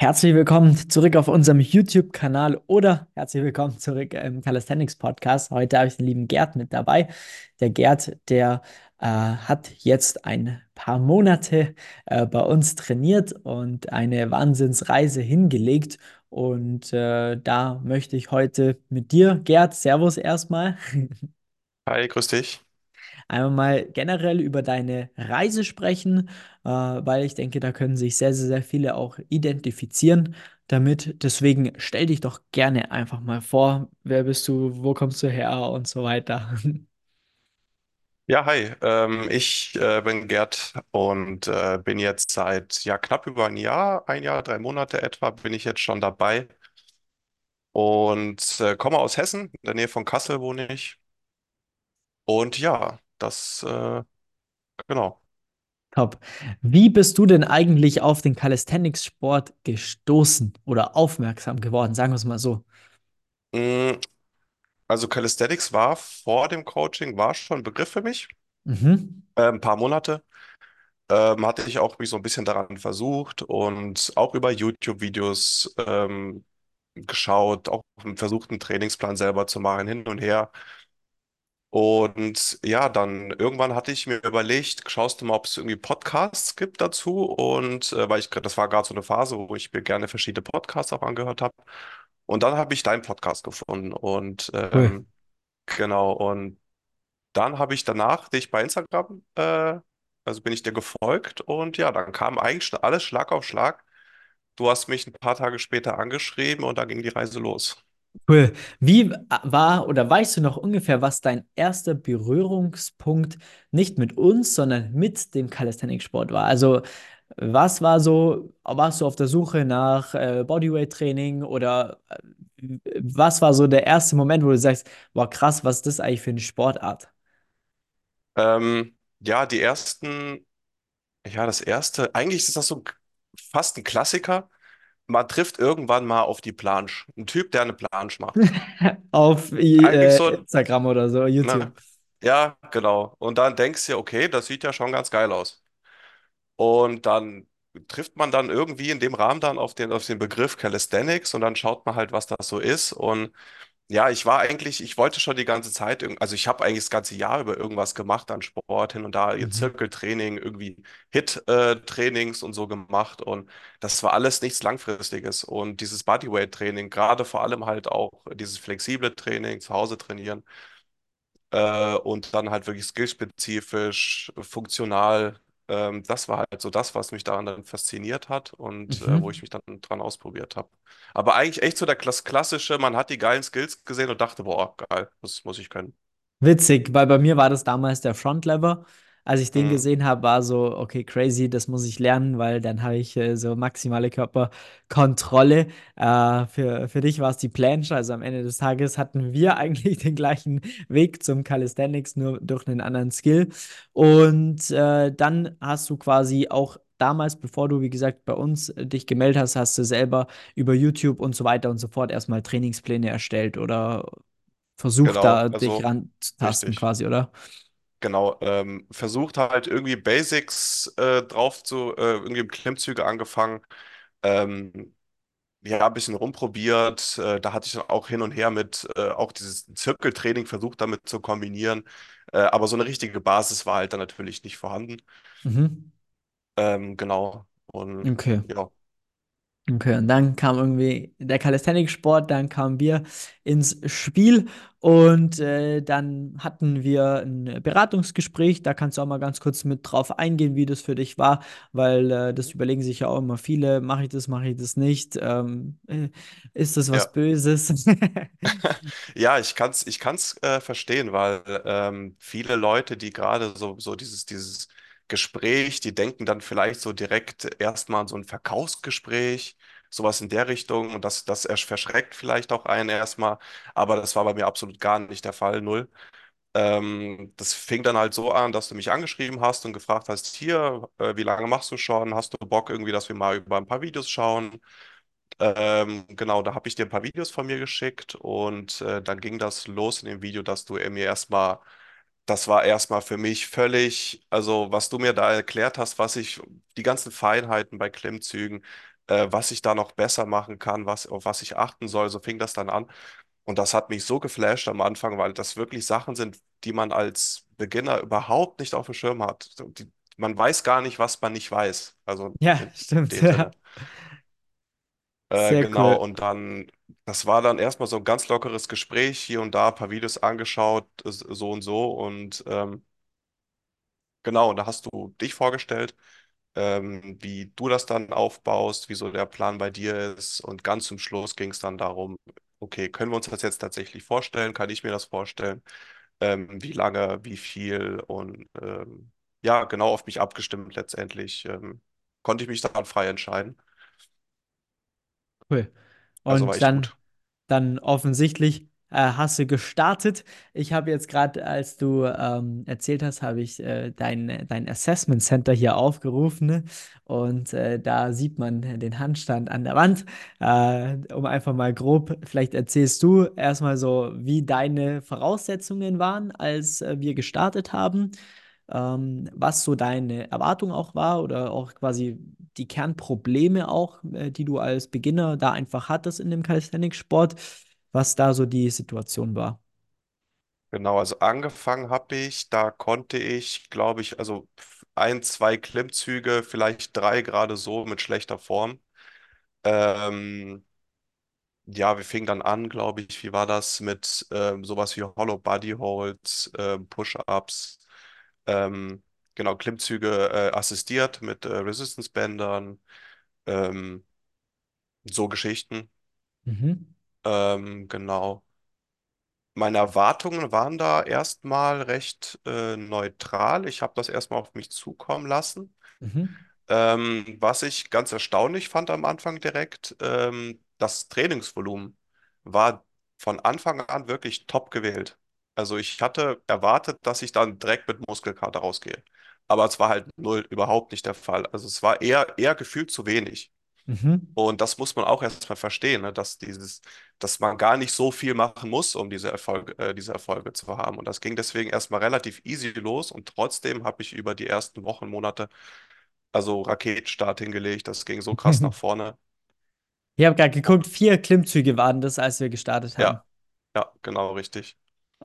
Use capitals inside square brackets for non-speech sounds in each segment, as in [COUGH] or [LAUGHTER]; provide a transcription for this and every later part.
Herzlich willkommen zurück auf unserem YouTube-Kanal oder herzlich willkommen zurück im Calisthenics Podcast. Heute habe ich den lieben Gerd mit dabei. Der Gerd, der äh, hat jetzt ein paar Monate äh, bei uns trainiert und eine Wahnsinnsreise hingelegt. Und äh, da möchte ich heute mit dir, Gerd, Servus erstmal. [LAUGHS] Hi, grüß dich. Einmal mal generell über deine Reise sprechen, äh, weil ich denke, da können sich sehr, sehr, sehr viele auch identifizieren damit. Deswegen stell dich doch gerne einfach mal vor, wer bist du, wo kommst du her und so weiter. [LAUGHS] Ja, hi. Ähm, ich äh, bin Gerd und äh, bin jetzt seit ja knapp über ein Jahr, ein Jahr, drei Monate etwa, bin ich jetzt schon dabei und äh, komme aus Hessen, in der Nähe von Kassel wohne ich. Und ja, das äh, genau. Top. Wie bist du denn eigentlich auf den Calisthenics-Sport gestoßen oder aufmerksam geworden? Sagen wir es mal so. Mm, Also Calisthenics war vor dem Coaching, war schon ein Begriff für mich, Mhm. äh, ein paar Monate. Ähm, hatte ich auch mich so ein bisschen daran versucht und auch über YouTube-Videos ähm, geschaut, auch versucht, einen Trainingsplan selber zu machen, hin und her. Und ja, dann irgendwann hatte ich mir überlegt, schaust du mal, ob es irgendwie Podcasts gibt dazu. Und äh, weil ich, das war gerade so eine Phase, wo ich mir gerne verschiedene Podcasts auch angehört habe. Und dann habe ich deinen Podcast gefunden. Und Cool. ähm, genau, und dann habe ich danach dich bei Instagram, äh, also bin ich dir gefolgt. Und ja, dann kam eigentlich alles Schlag auf Schlag. Du hast mich ein paar Tage später angeschrieben und dann ging die Reise los. Cool. Wie war oder weißt du noch ungefähr, was dein erster Berührungspunkt nicht mit uns, sondern mit dem Calisthenics-Sport war? Also, was war so, warst du auf der Suche nach äh, Bodyweight-Training oder äh, was war so der erste Moment, wo du sagst, boah, krass, was ist das eigentlich für eine Sportart? Ähm, ja, die ersten, ja, das erste, eigentlich ist das so fast ein Klassiker. Man trifft irgendwann mal auf die Planche. Ein Typ, der eine Planche macht. [LAUGHS] Auf äh, so Instagram oder so, YouTube. ne? Ja, genau. Und dann denkst du dir, okay, das sieht ja schon ganz geil aus. Und dann trifft man dann irgendwie in dem Rahmen dann auf den, auf den Begriff Calisthenics und dann schaut man halt, was das so ist. Und Ja, ich war eigentlich, ich wollte schon die ganze Zeit, also ich habe eigentlich das ganze Jahr über irgendwas gemacht an Sport, hin und da, ihr Mhm. Zirkeltraining, irgendwie Hit-Trainings und so gemacht und das war alles nichts Langfristiges und dieses Bodyweight-Training, gerade vor allem halt auch dieses flexible Training, zu Hause trainieren äh, und dann halt wirklich skillspezifisch, funktional, ähm, das war halt so das, was mich daran dann fasziniert hat und äh, wo ich Mhm. mich dann dran ausprobiert habe. Aber eigentlich echt so der Klass klassische, man hat die geilen Skills gesehen und dachte, boah, geil, das muss ich können. Witzig, weil bei mir war das damals der Frontlever. Als ich den Mhm, gesehen habe, war so, okay, crazy, das muss ich lernen, weil dann habe ich äh, so maximale Körperkontrolle. Äh, für, für dich war es die Planche, also am Ende des Tages hatten wir [LAUGHS] eigentlich den gleichen Weg zum Calisthenics, nur durch einen anderen Skill. Und äh, dann hast du quasi auch damals, bevor du, wie gesagt, bei uns äh, dich gemeldet hast, hast du selber über YouTube und so weiter und so fort erstmal Trainingspläne erstellt oder versucht genau, da dich also ranzutasten richtig. quasi, oder? Genau, ähm, versucht halt irgendwie Basics äh, drauf zu, äh, irgendwie im Klimmzüge angefangen. Ähm, ja, ein bisschen rumprobiert. Äh, da hatte ich dann auch hin und her mit, äh, auch dieses Zirkeltraining versucht damit zu kombinieren. Äh, aber so eine richtige Basis war halt dann natürlich nicht vorhanden. Mhm. Ähm, genau. Und Okay. ja, Okay, und dann kam irgendwie der Calisthenics-Sport, dann kamen wir ins Spiel und äh, dann hatten wir ein Beratungsgespräch. Da kannst du auch mal ganz kurz mit drauf eingehen, wie das für dich war, weil äh, das überlegen sich ja auch immer viele, mache ich das, mache ich das nicht, ähm, äh, ist das ja. was Böses? [LAUGHS] Ja, ich kann's, ich kann's äh, verstehen, weil ähm, viele Leute, die gerade so, so dieses, dieses Gespräch, die denken dann vielleicht so direkt erstmal an so ein Verkaufsgespräch, sowas in der Richtung und das, das ersch- verschreckt vielleicht auch einen erstmal, aber das war bei mir absolut gar nicht der Fall, null. Ähm, das fing dann halt so an, dass du mich angeschrieben hast und gefragt hast, hier, äh, wie lange machst du schon? Hast du Bock irgendwie, dass wir mal über ein paar Videos schauen? Ähm, genau, da habe ich dir ein paar Videos von mir geschickt und äh, dann ging das los in dem Video, dass du mir erstmal, das war erstmal für mich völlig, also was du mir da erklärt hast, was ich, die ganzen Feinheiten bei Klimmzügen, äh, was ich da noch besser machen kann, was, auf was ich achten soll. So fing das dann an. Und das hat mich so geflasht am Anfang, weil das wirklich Sachen sind, die man als Beginner überhaupt nicht auf dem Schirm hat. Die, man weiß gar nicht, was man nicht weiß. Also Ja, stimmt, ja. Äh, Sehr genau, cool. und dann, das war dann erstmal so ein ganz lockeres Gespräch, hier und da ein paar Videos angeschaut, äh, so und so. Und ähm, genau, und da hast du dich vorgestellt, ähm, wie du das dann aufbaust, wie so der Plan bei dir ist. Und ganz zum Schluss ging es dann darum, okay, können wir uns das jetzt tatsächlich vorstellen? Kann ich mir das vorstellen? Ähm, wie lange, wie viel? Und ähm, ja, genau auf mich abgestimmt letztendlich. Ähm, konnte ich mich dann frei entscheiden. Cool. Also war Und echt dann, gut. dann offensichtlich äh, hast du gestartet. Ich habe jetzt gerade, als du ähm, erzählt hast, habe ich äh, dein, dein Assessment Center hier aufgerufen. ne? Und äh, da sieht man den Handstand an der Wand. Äh, um einfach mal grob, vielleicht erzählst du erstmal so, wie deine Voraussetzungen waren, als äh, wir gestartet haben. Ähm, was so deine Erwartung auch war oder auch quasi die Kernprobleme auch, äh, die du als Beginner da einfach hattest in dem Calisthenics-Sport, was da so die Situation war. Genau, also angefangen habe ich, da konnte ich, glaube ich, also ein, zwei Klimmzüge, vielleicht drei gerade so mit schlechter Form. Ähm, ja, wir fingen dann an, glaube ich, wie war das mit ähm, sowas wie Hollow Body Holds, ähm, Push-Ups, ähm, genau, Klimmzüge äh, assistiert mit äh, Resistance-Bändern, ähm, so Geschichten. Mhm. Ähm, genau. Meine Erwartungen waren da erstmal recht äh, neutral. Ich habe das erstmal auf mich zukommen lassen. Mhm. Ähm, was ich ganz erstaunlich fand am Anfang direkt, ähm, das Trainingsvolumen war von Anfang an wirklich top gewählt. Also ich hatte erwartet, dass ich dann direkt mit Muskelkater rausgehe. Aber es war halt null, überhaupt nicht der Fall. Also es war eher, eher gefühlt zu wenig. Mhm. Und das muss man auch erstmal verstehen, ne? Dass dieses, dass man gar nicht so viel machen muss, um diese Erfolge, äh, diese Erfolge zu haben. Und das ging deswegen erstmal relativ easy los und trotzdem habe ich über die ersten Wochen, Monate also Raketenstart hingelegt. Das ging so krass nach vorne. Ich habe gerade geguckt, vier Klimmzüge waren das, als wir gestartet haben. ja, ja, genau, richtig.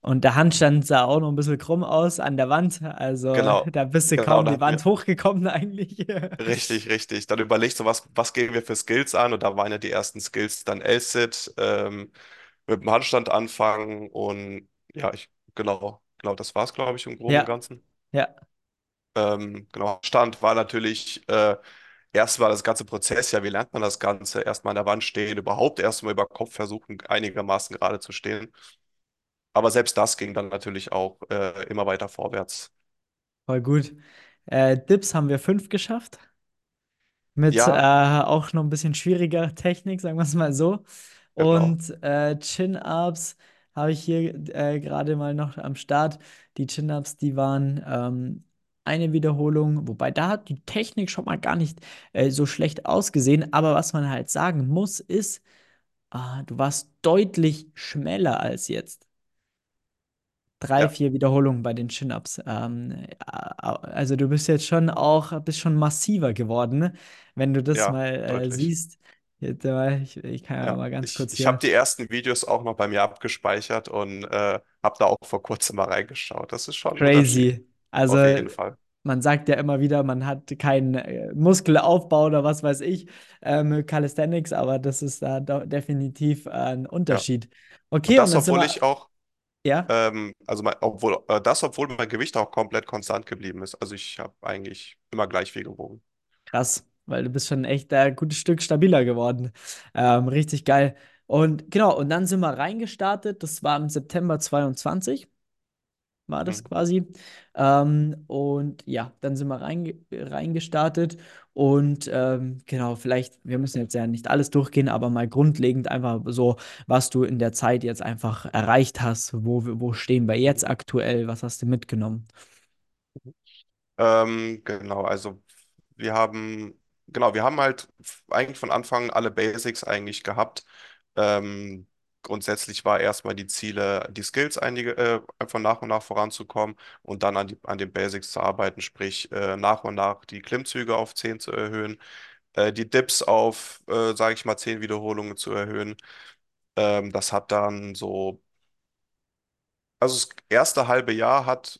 Und der Handstand sah auch noch ein bisschen krumm aus an der Wand. Also Genau, da bist du genau, kaum die Wand hochgekommen eigentlich. [LAUGHS] richtig, richtig. Dann überlegst du, was, was gehen wir für Skills an? Und da waren ja die ersten Skills dann L-Sit, ähm, mit dem Handstand anfangen und ja, ich, genau, genau, das war es, glaube ich, im Groben und Ja, Ganzen. ja, Ähm, genau, Stand war natürlich äh, erstmal das ganze Prozess, ja, wie lernt man das Ganze? Erstmal an der Wand stehen, überhaupt erstmal über Kopf versuchen, einigermaßen gerade zu stehen. Aber selbst das ging dann natürlich auch äh, immer weiter vorwärts. voll gut. Äh, Dips haben wir fünf geschafft. Mit äh, Ja, auch noch ein bisschen schwieriger Technik, sagen wir es mal so. genau. Und äh, Chin-Ups habe ich hier äh, gerade mal noch am Start. Die Chin-Ups, die waren ähm, eine Wiederholung, wobei da hat die Technik schon mal gar nicht äh, so schlecht ausgesehen. Aber was man halt sagen muss, ist, ah, du warst deutlich schneller als jetzt drei, Ja, vier Wiederholungen bei den Chin-Ups. Ähm, also du bist jetzt schon auch, bist schon massiver geworden? Wenn du das ja, mal äh, siehst. Jetzt, äh, Ich, ich kann ja Ja, mal ganz ich, kurz ich habe die ersten Videos auch noch bei mir abgespeichert und äh, habe da auch vor kurzem mal reingeschaut. Das ist schon. Crazy. Also Auf jeden Fall. man sagt ja immer wieder, man hat keinen äh, Muskelaufbau oder was weiß ich, ähm, Calisthenics, aber das ist da definitiv äh, ein Ja. Unterschied. Und Okay, und das, sind obwohl wir, ich auch, ja, ähm, also mein, obwohl, äh, das, obwohl mein Gewicht auch komplett konstant geblieben ist. Also ich habe eigentlich immer gleich viel gewogen. Krass, weil du bist schon echt ein gutes Stück stabiler geworden. Ähm, richtig geil. Und genau, und dann sind wir reingestartet. Das war im September 22, war das Mhm. quasi. Ähm, und ja, dann sind wir reinge reingestartet. Und ähm, genau, vielleicht, wir müssen jetzt ja nicht alles durchgehen, aber mal grundlegend einfach so, was du in der Zeit jetzt einfach erreicht hast. Wo, wo stehen wir jetzt aktuell? Was hast du mitgenommen? Ähm, genau, also wir haben, genau, wir haben halt eigentlich von Anfang an alle Basics eigentlich gehabt. Ähm, grundsätzlich war erstmal die Ziele, die Skills einige, äh, einfach nach und nach voranzukommen und dann an, die, an den Basics zu arbeiten, sprich äh, nach und nach die Klimmzüge auf 10 zu erhöhen, äh, die Dips auf, äh, sage ich mal, 10 Wiederholungen zu erhöhen. Ähm, das hat dann so, also das erste halbe Jahr hat,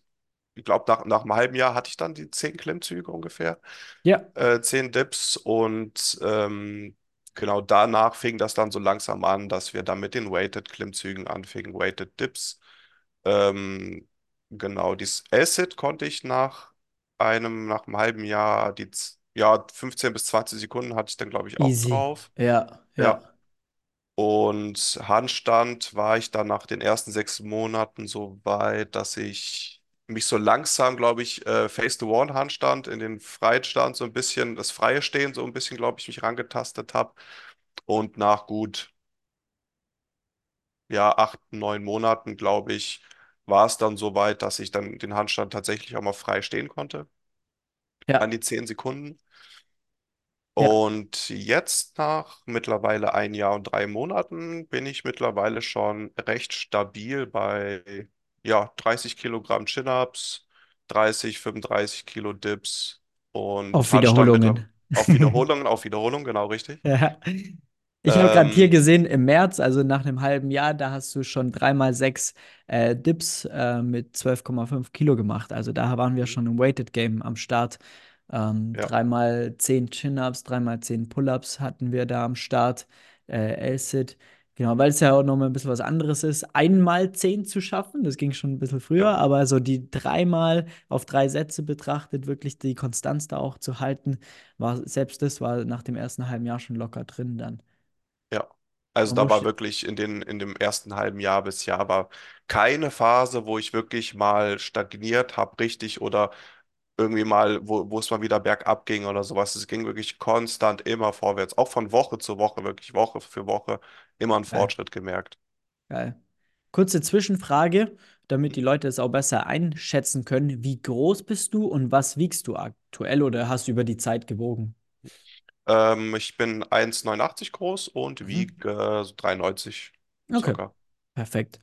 ich glaube, nach, nach einem halben Jahr hatte ich dann die 10 Klimmzüge ungefähr, Ja, äh, 10 Dips und ähm, genau danach fing das dann so langsam an, dass wir dann mit den Weighted Klimmzügen anfingen, Weighted Dips. Ähm, genau, dieses Acid konnte ich nach einem, nach einem halben Jahr, die, ja, 15 bis 20 Sekunden hatte ich dann, glaube ich, auch easy. drauf. Ja, Ja. ja. Und Handstand war ich dann nach den ersten sechs Monaten so weit, dass ich mich so langsam, glaube ich, äh, Face-to-Wall-Handstand in den Freistand so ein bisschen, das freie Stehen so ein bisschen, glaube ich, mich rangetastet habe. Und nach gut, ja, acht, neun Monaten, glaube ich, war es dann so weit, dass ich dann den Handstand tatsächlich auch mal frei stehen konnte, an Ja, die zehn Sekunden. ja. Und jetzt nach mittlerweile ein Jahr und drei Monaten bin ich mittlerweile schon recht stabil bei ja, 30 Kilogramm Chin-Ups, 30, 35 Kilo Dips und Auf Wiederholungen. auf Wiederholung, [LAUGHS] auf Wiederholung, genau richtig. Ja. Ich habe gerade hier Ähm, gesehen, im März, also nach einem halben Jahr, da hast du schon dreimal sechs äh, Dips äh, mit 12,5 Kilo gemacht. Also da waren wir schon im Weighted Game am Start. Ähm, ja, dreimal zehn Chin-Ups, dreimal zehn Pull-Ups hatten wir da am Start. Äh, L-Sit. Genau, weil es ja auch nochmal ein bisschen was anderes ist, einmal zehn zu schaffen. Das ging schon ein bisschen früher, aber so die dreimal auf drei Sätze betrachtet, wirklich die Konstanz da auch zu halten, war selbst das war nach dem ersten halben Jahr schon locker drin dann. ja. Also da war wirklich in den, in dem ersten halben Jahr bis Jahr war keine Phase, wo ich wirklich mal stagniert habe, richtig oder irgendwie mal, wo, wo es mal wieder bergab ging oder sowas. Es ging wirklich konstant immer vorwärts, auch von Woche zu Woche, wirklich Woche für Woche, immer einen Geil, Fortschritt gemerkt. geil. Kurze Zwischenfrage, damit die Leute es auch besser einschätzen können. Wie groß bist du und was wiegst du aktuell oder hast du über die Zeit gewogen? Ähm, ich bin 1,89 groß und Mhm. wiege äh, so 93 Okay, circa. perfekt.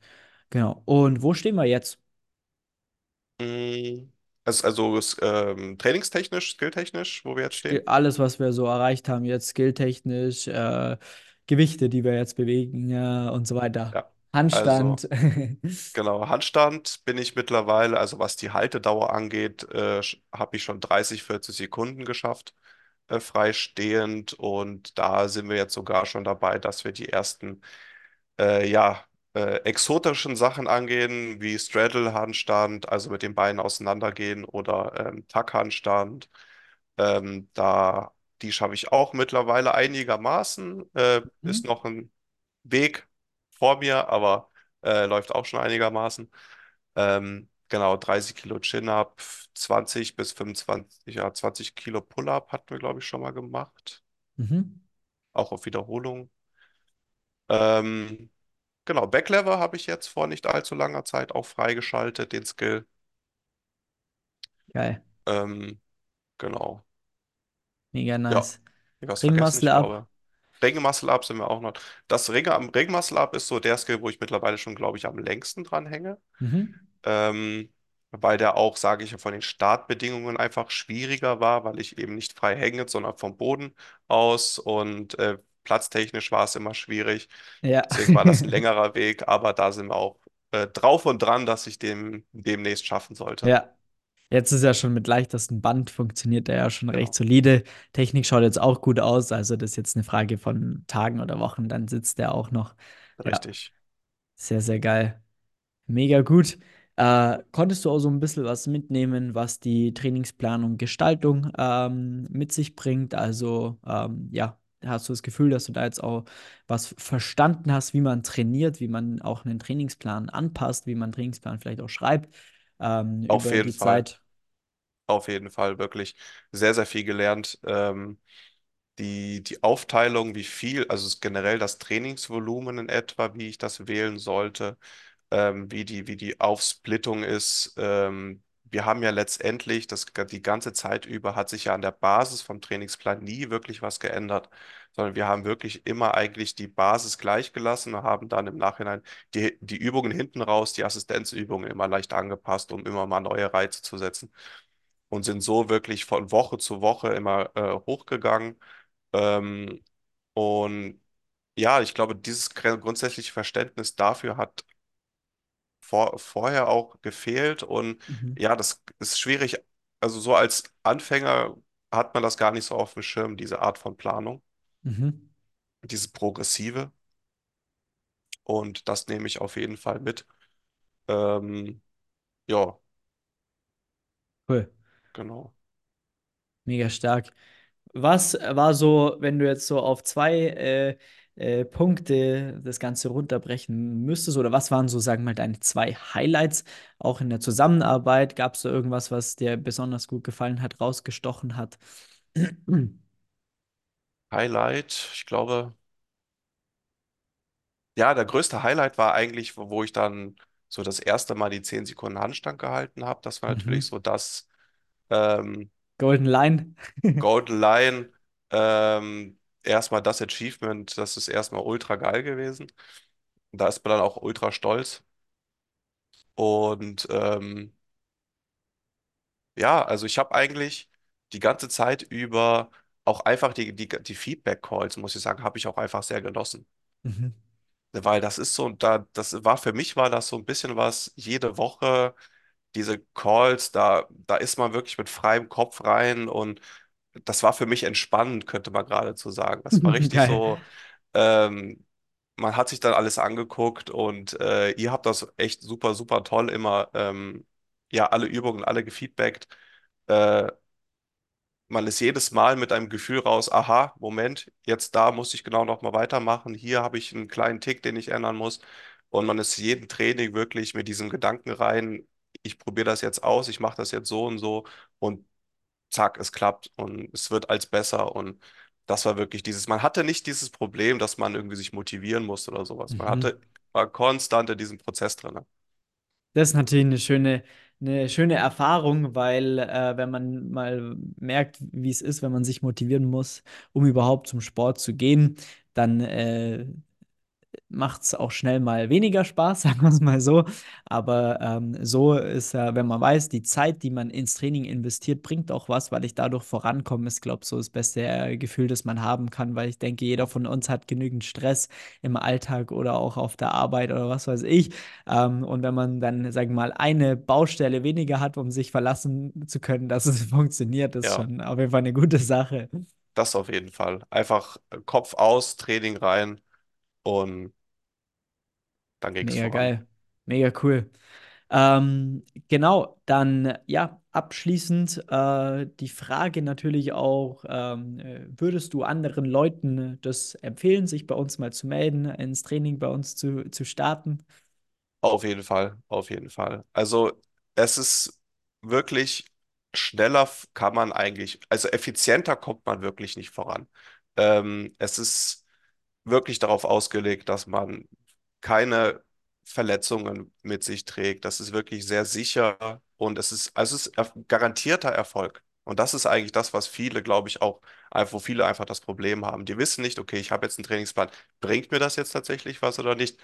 Genau. Und wo stehen wir jetzt? Mm, Also, also ähm, trainingstechnisch, skilltechnisch, wo wir jetzt stehen? Alles, was wir so erreicht haben, jetzt skilltechnisch, äh, Gewichte, die wir jetzt bewegen, äh, und so weiter. Ja. Also, Handstand. [LAUGHS] genau, Handstand bin ich mittlerweile, also was die Haltedauer angeht, äh, habe ich schon 30, 40 Sekunden geschafft. äh, freistehend und da sind wir jetzt sogar schon dabei, dass wir die ersten äh, ja, äh, exotischen Sachen angehen, wie Straddle-Handstand, also mit den Beinen auseinandergehen oder ähm, Tuck-Handstand. Ähm, da, die schaffe ich auch mittlerweile einigermaßen. Äh, ist Mhm. noch ein Weg vor mir, aber äh, läuft auch schon einigermaßen. Ähm, genau, 30 Kilo Chin-Up, 20 bis 25, ja, 20 Kilo Pull-Up hatten wir, glaube ich, schon mal gemacht. Mhm. Auch auf Wiederholung. Ähm, genau, Backlever habe ich jetzt vor nicht allzu langer Zeit auch freigeschaltet, den Skill. Geil. Ähm, genau. Mega Ja, nice. ich was vergessen, Ringmuscle ich ab. glaube. Ringe Muscle Up sind wir auch noch. Das Ringe am Ring Muscle Up ist so der Skill, wo ich mittlerweile schon, glaube ich, am längsten dran hänge. Mhm. ähm, weil der auch, sage ich, von den Startbedingungen einfach schwieriger war, weil ich eben nicht frei hänge, sondern vom Boden aus und äh, platztechnisch war es immer schwierig. Ja. Deswegen war das ein [LAUGHS] längerer Weg, aber da sind wir auch äh, drauf und dran, dass ich dem demnächst schaffen sollte. Ja. Jetzt ist ja schon mit leichtesten Band funktioniert er ja schon recht Genau, solide. Technik schaut jetzt auch gut aus. Also das ist jetzt eine Frage von Tagen oder Wochen, dann sitzt er auch noch. Ja, richtig. sehr, sehr geil. Mega gut. Äh, konntest du auch so ein bisschen was mitnehmen, was die Trainingsplanung, Gestaltung ähm, mit sich bringt? Also, ähm, ja, hast du das Gefühl, dass du da jetzt auch was verstanden hast, wie man trainiert, wie man auch einen Trainingsplan anpasst, wie man einen Trainingsplan vielleicht auch schreibt, ähm, Auf über jeden die Fall. Zeit? Auf jeden Fall wirklich sehr, sehr viel gelernt. Ähm, die, die Aufteilung, wie viel, also generell das Trainingsvolumen in etwa, wie ich das wählen sollte, ähm, wie die, wie die Aufsplittung ist. Ähm, wir haben ja letztendlich, das, die ganze Zeit über hat sich ja an der Basis vom Trainingsplan nie wirklich was geändert, sondern wir haben wirklich immer eigentlich die Basis gleich gelassen und haben dann im Nachhinein die, die Übungen hinten raus, die Assistenzübungen immer leicht angepasst, um immer mal neue Reize zu setzen und sind so wirklich von Woche zu Woche immer äh, hochgegangen. Ähm, und ja, ich glaube, dieses grundsätzliche Verständnis dafür hat vor, vorher auch gefehlt. Und Mhm. ja, das ist schwierig. Also so als Anfänger hat man das gar nicht so auf dem Schirm, diese Art von Planung, Mhm. diese progressive. Und das nehme ich auf jeden Fall mit. Ähm, ja, Cool. genau. Mega stark. Was war so, wenn du jetzt so auf zwei äh, äh, Punkte das Ganze runterbrechen müsstest, oder was waren so, sagen wir mal, deine zwei Highlights auch in der Zusammenarbeit? Gab es da irgendwas, was dir besonders gut gefallen hat, rausgestochen hat? Highlight, ich glaube, ja, der größte Highlight war eigentlich, wo, wo ich dann so das erste Mal die 10 Sekunden Handstand gehalten habe. Das war natürlich Mhm. so das ähm, Golden Line. Golden Lion. Ähm, erstmal das Achievement, das ist erstmal ultra geil gewesen. Da ist man dann auch ultra stolz. Und ähm, ja, also ich habe eigentlich die ganze Zeit über auch einfach die, die, die Feedback-Calls, muss ich sagen, habe ich auch einfach sehr genossen. Mhm. Weil das ist so, da, das war für mich war das so ein bisschen was, jede Woche diese Calls, da, da ist man wirklich mit freiem Kopf rein und das war für mich entspannend, könnte man geradezu sagen. Das war [LAUGHS] richtig Geil. so, ähm, man hat sich dann alles angeguckt und äh, ihr habt das echt super, super toll immer, ähm, ja, alle Übungen, alle gefeedbackt. Äh, man ist jedes Mal mit einem Gefühl raus, aha, Moment, jetzt da muss ich genau noch mal weitermachen. Hier habe ich einen kleinen Tick, den ich ändern muss. Und man ist jeden Training wirklich mit diesem Gedanken rein, ich probiere das jetzt aus, ich mache das jetzt so und so und zack, es klappt und es wird als besser. Und das war wirklich dieses, man hatte nicht dieses Problem, dass man irgendwie sich motivieren musste oder sowas. Man Mhm. hatte, war konstant in diesem Prozess drin. Das ist natürlich eine schöne, eine schöne Erfahrung, weil äh, wenn man mal merkt, wie es ist, wenn man sich motivieren muss, um überhaupt zum Sport zu gehen, dann äh, macht es auch schnell mal weniger Spaß, [LAUGHS] sagen wir es mal so. Aber ähm, so ist ja, wenn man weiß, die Zeit, die man ins Training investiert, bringt auch was, weil ich dadurch vorankomme, ist, glaube ich, so das beste äh, Gefühl, das man haben kann, weil ich denke, jeder von uns hat genügend Stress im Alltag oder auch auf der Arbeit oder was weiß ich. Ähm, und wenn man dann, sagen wir mal, eine Baustelle weniger hat, um sich verlassen zu können, dass es [LAUGHS] funktioniert, ist Ja, schon auf jeden Fall eine gute Sache. das auf jeden Fall. Einfach äh, Kopf aus, Training rein und dann ging es Mega voran. geil. Mega cool. Ähm, genau, dann ja, abschließend äh, die Frage natürlich auch, ähm, äh, würdest du anderen Leuten das empfehlen, sich bei uns mal zu melden, ins Training bei uns zu, zu starten? Auf jeden Fall, auf jeden Fall. Also es ist wirklich schneller kann man eigentlich, also effizienter kommt man wirklich nicht voran. Ähm, es ist wirklich darauf ausgelegt, dass man keine Verletzungen mit sich trägt. Das ist wirklich sehr sicher und es ist, also es ist er- garantierter Erfolg. Und das ist eigentlich das, was viele, glaube ich, auch, wo viele einfach das Problem haben. Die wissen nicht, okay, ich habe jetzt einen Trainingsplan, bringt mir das jetzt tatsächlich was oder nicht?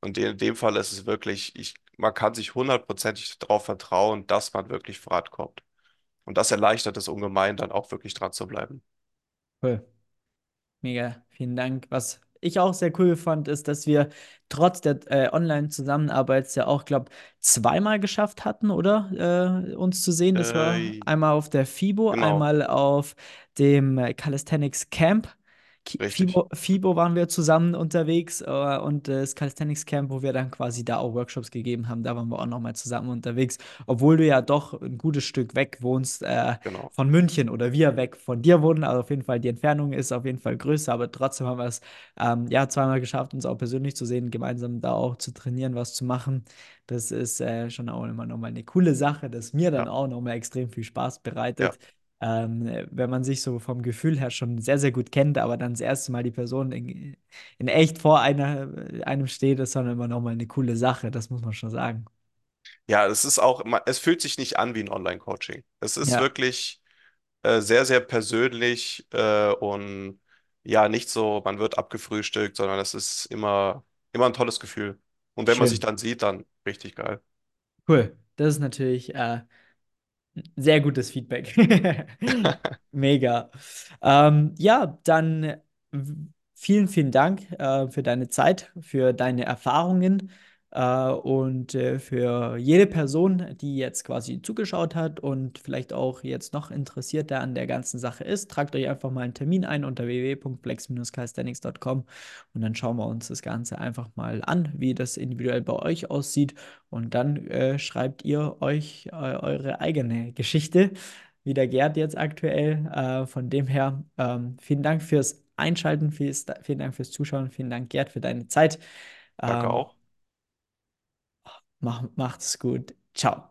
Und in dem Fall ist es wirklich, ich, man kann sich hundertprozentig darauf vertrauen, dass man wirklich vorankommt. Und das erleichtert es ungemein, dann auch wirklich dran zu bleiben. Cool. Mega, vielen Dank. Was ich auch sehr cool fand, ist, dass wir trotz der äh, Online-Zusammenarbeit ja auch, glaube zweimal geschafft hatten, oder? Äh, uns zu sehen. Das war Äh, einmal auf der FIBO, genau, einmal auf dem äh, Calisthenics Camp. FIBO, FIBO waren wir zusammen unterwegs äh, und äh, das Calisthenics Camp, wo wir dann quasi da auch Workshops gegeben haben, da waren wir auch nochmal zusammen unterwegs. Obwohl du ja doch ein gutes Stück weg wohnst, äh, Genau. von München oder wir weg von dir wohnen. Also auf jeden Fall, die Entfernung ist auf jeden Fall größer, aber trotzdem haben wir es ähm, ja zweimal geschafft, uns auch persönlich zu sehen, gemeinsam da auch zu trainieren, was zu machen. Das ist äh, schon auch immer nochmal eine coole Sache, das mir dann Ja, auch nochmal extrem viel Spaß ja. Ähm, wenn man sich so vom Gefühl her schon sehr, sehr gut kennt, aber dann das erste Mal die Person in, in echt vor einer, einem steht, ist dann immer nochmal eine coole Sache, das muss man schon sagen. Ja, es ist auch, es fühlt sich nicht an wie ein Online-Coaching. Es ist Ja, wirklich äh, sehr, sehr persönlich äh, und ja, nicht so, man wird abgefrühstückt, sondern es ist immer, immer ein tolles Gefühl. Und wenn man sich schön. dann sieht, dann richtig geil. Cool. Das ist natürlich äh, Sehr gutes Feedback. [LAUGHS] Mega. Ähm, ja, dann vielen, vielen Dank äh, für deine Zeit, für deine Erfahrungen und äh, für jede Person, die jetzt quasi zugeschaut hat und vielleicht auch jetzt noch interessierter an der ganzen Sache ist. Tragt euch einfach mal einen Termin ein unter www.flex-calisthenics.com und dann schauen wir uns das Ganze einfach mal an, wie das individuell bei euch aussieht. Und dann äh, schreibt ihr euch äh, eure eigene Geschichte, wie der Gerd jetzt aktuell. Äh, von dem her, ähm, vielen Dank fürs Einschalten, vielen, vielen Dank fürs Zuschauen, vielen Dank, Gerd, für deine Zeit. Danke Ähm, auch. Mach, macht's gut. Ciao.